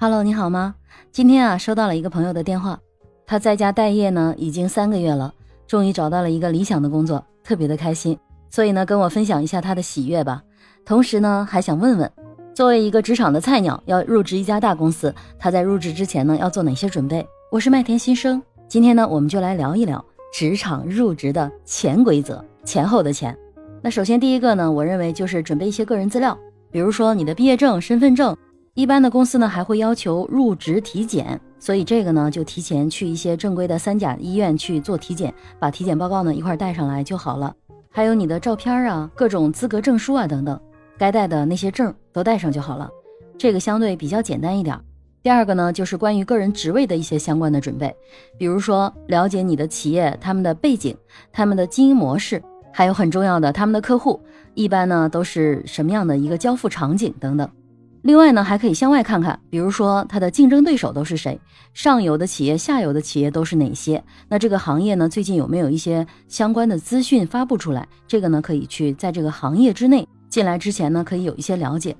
Hello，你好吗？今天啊，收到了一个朋友的电话，他在家待业呢，已经三个月了，终于找到了一个理想的工作，特别的开心。所以呢，跟我分享一下他的喜悦吧。同时呢，还想问问，作为一个职场的菜鸟，要入职一家大公司，他在入职之前呢，要做哪些准备？我是麦田新生，今天呢，我们就来聊一聊职场入职的潜规则，前后的前。那首先第一个呢，我认为就是准备一些个人资料，比如说你的毕业证、身份证。一般的公司呢还会要求入职体检，所以这个呢就提前去一些正规的三甲医院去做体检，把体检报告呢一块带上来就好了。还有你的照片啊、各种资格证书啊等等，该带的那些证都带上就好了。这个相对比较简单一点。第二个呢就是关于个人职位的一些相关的准备，比如说了解你的企业他们的背景、他们的经营模式，还有很重要的他们的客户一般呢都是什么样的一个交付场景等等。另外呢，还可以向外看看，比如说它的竞争对手都是谁，上游的企业、下游的企业都是哪些？那这个行业呢，最近有没有一些相关的资讯发布出来？这个呢，可以去在这个行业之内进来之前呢，可以有一些了解。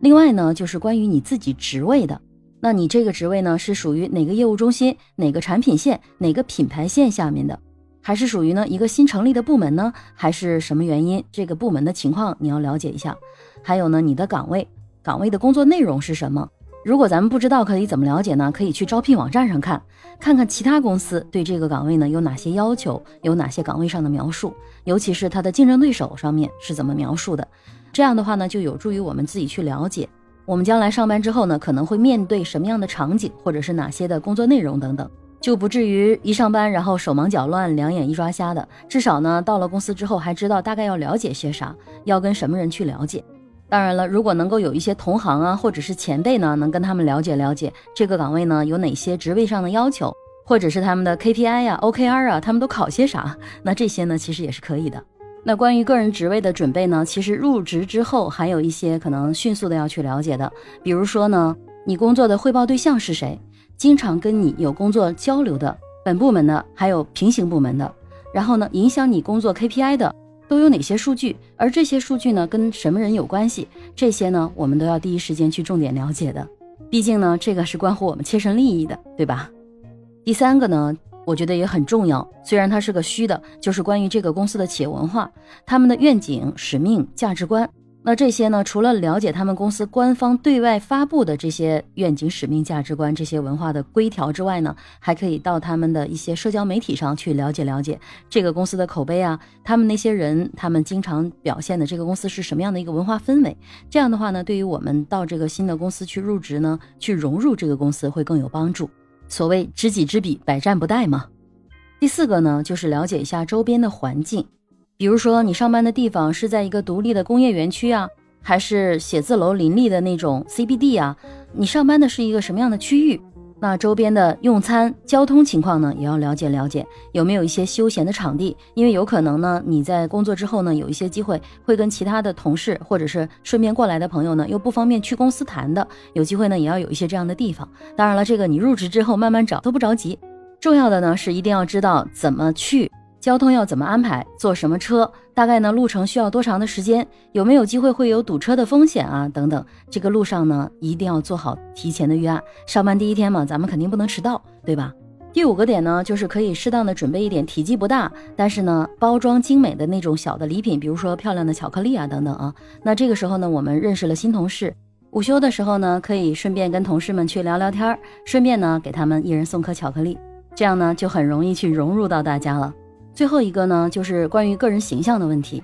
另外呢，就是关于你自己职位的，那你这个职位呢，是属于哪个业务中心、哪个产品线、哪个品牌线下面的，还是属于呢一个新成立的部门呢？还是什么原因？这个部门的情况你要了解一下。还有呢，你的岗位。岗位的工作内容是什么？如果咱们不知道，可以怎么了解呢？可以去招聘网站上看，看看其他公司对这个岗位呢有哪些要求，有哪些岗位上的描述，尤其是它的竞争对手上面是怎么描述的。这样的话呢，就有助于我们自己去了解，我们将来上班之后呢，可能会面对什么样的场景，或者是哪些的工作内容等等，就不至于一上班然后手忙脚乱、两眼一抓瞎的。至少呢，到了公司之后还知道大概要了解些啥，要跟什么人去了解。当然了，如果能够有一些同行啊，或者是前辈呢，能跟他们了解了解这个岗位呢有哪些职位上的要求，或者是他们的 KPI 呀、OKR 啊，他们都考些啥？那这些呢其实也是可以的。那关于个人职位的准备呢，其实入职之后还有一些可能迅速的要去了解的，比如说呢，你工作的汇报对象是谁，经常跟你有工作交流的本部门的，还有平行部门的，然后呢，影响你工作 KPI 的。都有哪些数据？而这些数据呢，跟什么人有关系？这些呢，我们都要第一时间去重点了解的。毕竟呢，这个是关乎我们切身利益的，对吧？第三个呢，我觉得也很重要，虽然它是个虚的，就是关于这个公司的企业文化，他们的愿景、使命、价值观。那这些呢？除了了解他们公司官方对外发布的这些愿景、使命、价值观这些文化的规条之外呢，还可以到他们的一些社交媒体上去了解了解这个公司的口碑啊，他们那些人他们经常表现的这个公司是什么样的一个文化氛围。这样的话呢，对于我们到这个新的公司去入职呢，去融入这个公司会更有帮助。所谓知己知彼，百战不殆嘛。第四个呢，就是了解一下周边的环境。比如说，你上班的地方是在一个独立的工业园区啊，还是写字楼林立的那种 CBD 啊？你上班的是一个什么样的区域？那周边的用餐、交通情况呢，也要了解了解。有没有一些休闲的场地？因为有可能呢，你在工作之后呢，有一些机会会跟其他的同事或者是顺便过来的朋友呢，又不方便去公司谈的，有机会呢，也要有一些这样的地方。当然了，这个你入职之后慢慢找都不着急。重要的呢，是一定要知道怎么去。交通要怎么安排？坐什么车？大概呢？路程需要多长的时间？有没有机会会有堵车的风险啊？等等，这个路上呢，一定要做好提前的预案。上班第一天嘛，咱们肯定不能迟到，对吧？第五个点呢，就是可以适当的准备一点体积不大，但是呢，包装精美的那种小的礼品，比如说漂亮的巧克力啊，等等啊。那这个时候呢，我们认识了新同事，午休的时候呢，可以顺便跟同事们去聊聊天儿，顺便呢，给他们一人送颗巧克力，这样呢，就很容易去融入到大家了。最后一个呢，就是关于个人形象的问题，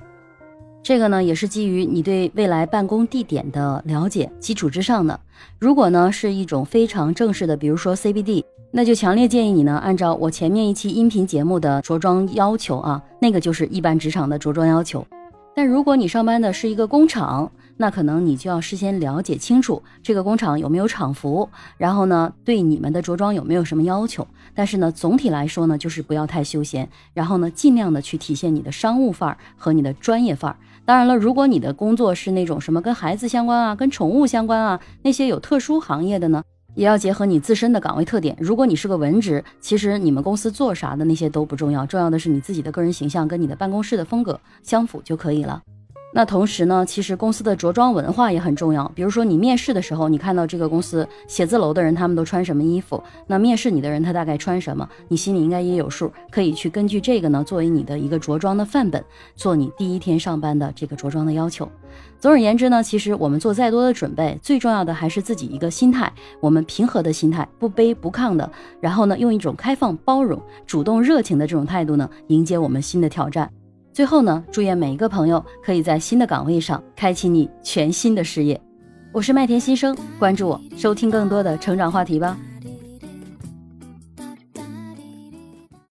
这个呢也是基于你对未来办公地点的了解基础之上的。如果呢是一种非常正式的，比如说 CBD，那就强烈建议你呢按照我前面一期音频节目的着装要求啊，那个就是一般职场的着装要求。但如果你上班的是一个工厂，那可能你就要事先了解清楚这个工厂有没有厂服，然后呢，对你们的着装有没有什么要求？但是呢，总体来说呢，就是不要太休闲，然后呢，尽量的去体现你的商务范儿和你的专业范儿。当然了，如果你的工作是那种什么跟孩子相关啊、跟宠物相关啊，那些有特殊行业的呢，也要结合你自身的岗位特点。如果你是个文职，其实你们公司做啥的那些都不重要，重要的是你自己的个人形象跟你的办公室的风格相符就可以了。那同时呢，其实公司的着装文化也很重要。比如说你面试的时候，你看到这个公司写字楼的人他们都穿什么衣服，那面试你的人他大概穿什么，你心里应该也有数，可以去根据这个呢作为你的一个着装的范本，做你第一天上班的这个着装的要求。总而言之呢，其实我们做再多的准备，最重要的还是自己一个心态，我们平和的心态，不卑不亢的，然后呢，用一种开放、包容、主动、热情的这种态度呢，迎接我们新的挑战。最后呢，祝愿每一个朋友可以在新的岗位上开启你全新的事业。我是麦田新生，关注我，收听更多的成长话题吧。